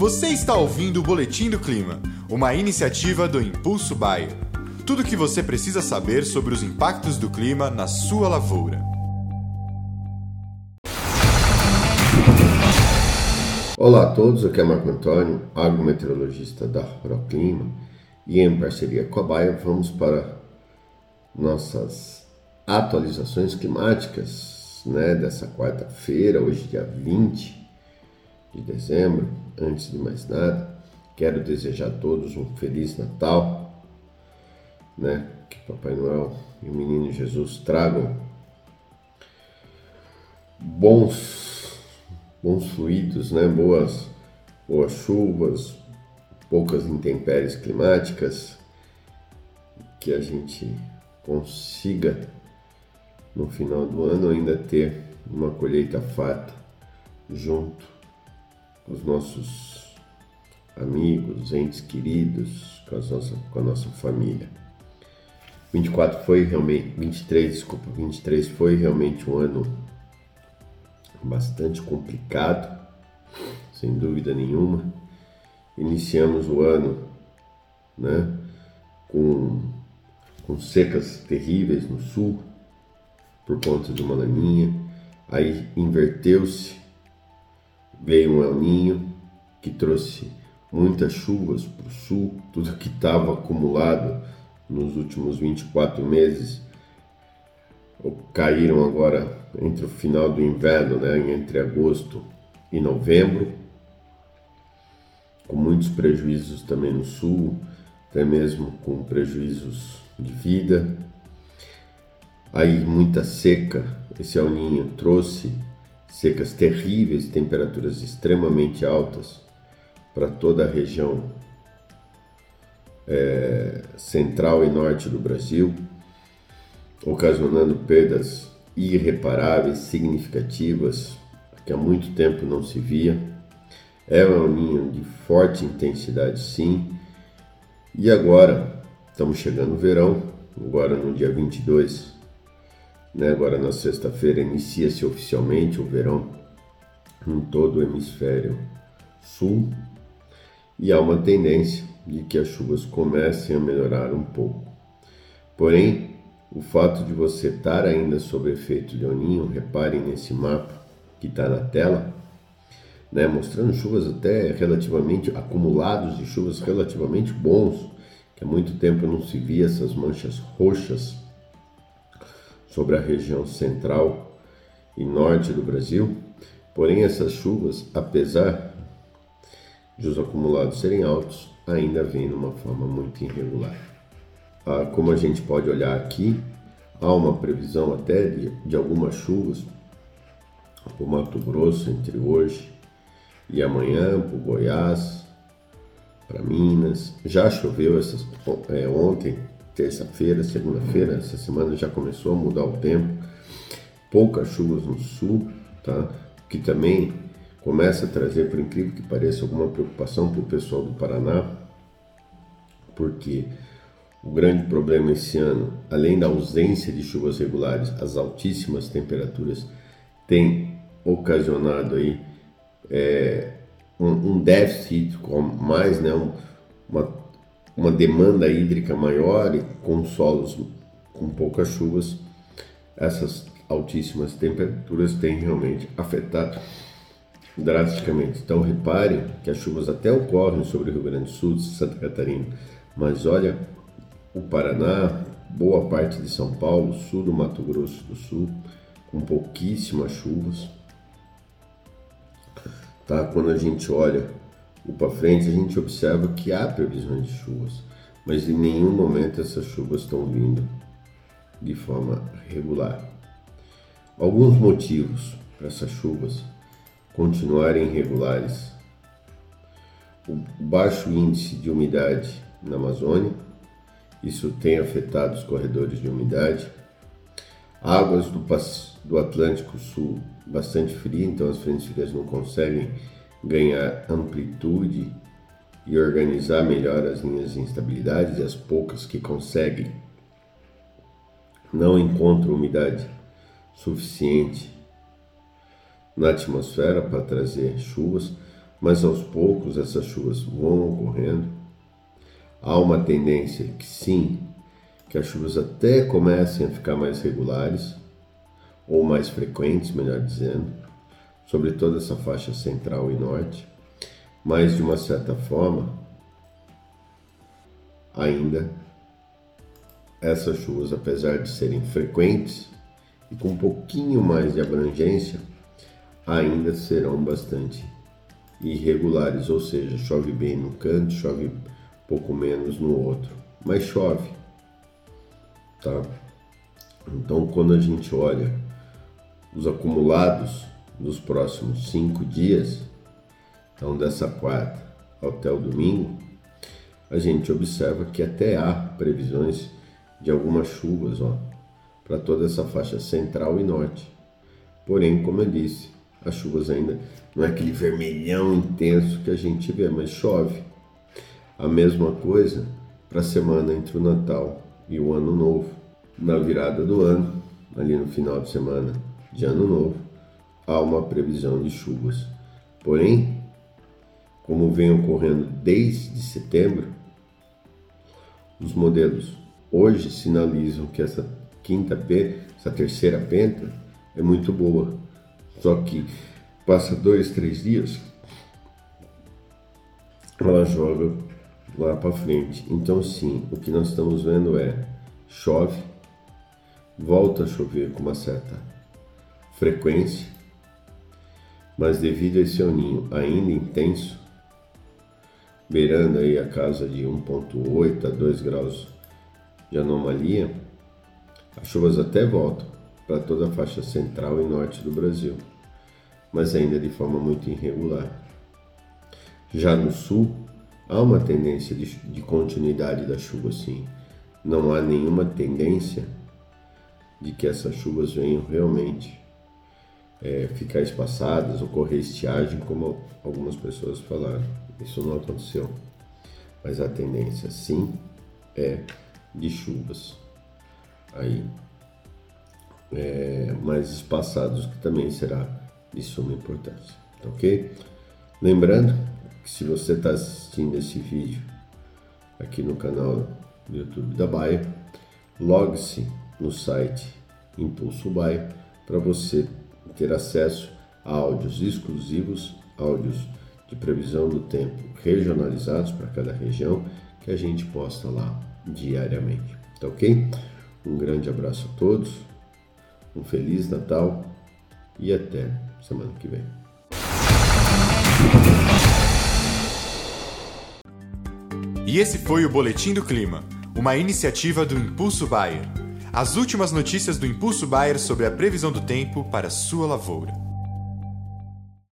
Você está ouvindo o Boletim do Clima, uma iniciativa do Impulso Bayer. Tudo o que você precisa saber sobre os impactos do clima na sua lavoura. Olá a todos, aqui é Marco Antônio, agrometeorologista da Proclima, e em parceria com a Bayer vamos para nossas atualizações climáticas né, dessa quarta-feira, hoje dia 20 de dezembro. Antes de mais nada, quero desejar a todos um feliz Natal, né? Que Papai Noel e o Menino Jesus tragam bons, bons fluidos, né? Boas, boas chuvas, poucas intempéries climáticas, que a gente consiga no final do ano ainda ter uma colheita farta junto os nossos amigos, entes queridos, com, nossa, com a nossa família. 24 foi realmente, 23, desculpa, 23 foi realmente um ano bastante complicado, sem dúvida nenhuma. Iniciamos o ano, né, com, com secas terríveis no sul, por conta de uma laninha, aí inverteu-se veio um El Ninho que trouxe muitas chuvas para o sul, tudo que estava acumulado nos últimos 24 meses caíram agora entre o final do inverno, né, entre agosto e novembro, com muitos prejuízos também no sul, até mesmo com prejuízos de vida. Aí muita seca, esse El Ninho trouxe secas terríveis, temperaturas extremamente altas para toda a região é, central e norte do Brasil, ocasionando perdas irreparáveis, significativas, que há muito tempo não se via. É um ninho de forte intensidade, sim. E agora, estamos chegando no verão, agora no dia 22 né? Agora na sexta-feira inicia-se oficialmente o verão em todo o hemisfério sul e há uma tendência de que as chuvas comecem a melhorar um pouco. Porém, o fato de você estar ainda sob efeito de Oninho, reparem nesse mapa que está na tela, né, mostrando chuvas até relativamente acumulados de chuvas relativamente bons, que há muito tempo não se via essas manchas roxas sobre a região central e norte do Brasil. Porém, essas chuvas, apesar de os acumulados serem altos, ainda vêm uma forma muito irregular. Ah, como a gente pode olhar aqui, há uma previsão até de, de algumas chuvas para o Mato Grosso entre hoje e amanhã, para o Goiás, para Minas. Já choveu essas, é, ontem terça-feira, segunda-feira, essa semana já começou a mudar o tempo. Poucas chuvas no sul, tá? Que também começa a trazer, por incrível que pareça, alguma preocupação para o pessoal do Paraná, porque o grande problema esse ano, além da ausência de chuvas regulares, as altíssimas temperaturas têm ocasionado aí é, um, um, déficit mais, né, um, uma uma demanda hídrica maior e com solos com poucas chuvas, essas altíssimas temperaturas têm realmente afetado drasticamente. Então reparem que as chuvas até ocorrem sobre o Rio Grande do Sul, Santa Catarina, mas olha o Paraná, boa parte de São Paulo, sul do Mato Grosso do Sul, com pouquíssimas chuvas. Tá? Quando a gente olha para frente, a gente observa que há previsões de chuvas, mas em nenhum momento essas chuvas estão vindo de forma regular. Alguns motivos para essas chuvas continuarem irregulares: o baixo índice de umidade na Amazônia, isso tem afetado os corredores de umidade. Águas do, do Atlântico Sul bastante fria, então as frentes frias não conseguem ganhar amplitude e organizar melhor as linhas de instabilidade e as poucas que conseguem não encontram umidade suficiente na atmosfera para trazer chuvas. mas aos poucos essas chuvas vão ocorrendo. Há uma tendência que sim, que as chuvas até comecem a ficar mais regulares, ou mais frequentes, melhor dizendo, sobre toda essa faixa central e norte, mas de uma certa forma, ainda essas chuvas, apesar de serem frequentes e com um pouquinho mais de abrangência, ainda serão bastante irregulares, ou seja, chove bem no canto, chove pouco menos no outro, mas chove, tá? Então, quando a gente olha os acumulados dos próximos cinco dias, então dessa quarta até o domingo, a gente observa que até há previsões de algumas chuvas, para toda essa faixa central e norte. Porém, como eu disse, as chuvas ainda não é aquele vermelhão intenso que a gente vê, mas chove. A mesma coisa para a semana entre o Natal e o Ano Novo. Na virada do ano, ali no final de semana de Ano Novo, há uma previsão de chuvas. Porém, como vem ocorrendo desde setembro, os modelos hoje sinalizam que essa quinta P, essa terceira penta, é muito boa. Só que passa dois, três dias, ela joga lá para frente. Então, sim, o que nós estamos vendo é chove, volta a chover com uma certa frequência, mas devido a esse aninho ainda intenso, beirando aí a casa de 1.8 a 2 graus de anomalia, as chuvas até voltam para toda a faixa central e norte do Brasil, mas ainda de forma muito irregular. Já no sul, há uma tendência de, de continuidade da chuva, sim. Não há nenhuma tendência de que essas chuvas venham realmente é, ficar espaçadas, ocorrer estiagem, como algumas pessoas falaram. Isso não aconteceu. Mas a tendência, sim, é de chuvas aí é, mais espaçados, que também será de suma importância, tá ok? Lembrando que se você está assistindo esse vídeo aqui no canal do YouTube da Baia, logue-se no site Impulso Baia para você ter acesso a áudios exclusivos, áudios de previsão do tempo regionalizados para cada região que a gente posta lá diariamente. Tá ok? Um grande abraço a todos, um Feliz Natal e até semana que vem. E esse foi o Boletim do Clima, uma iniciativa do Impulso Bayer. As últimas notícias do Impulso Bayer sobre a previsão do tempo para sua lavoura.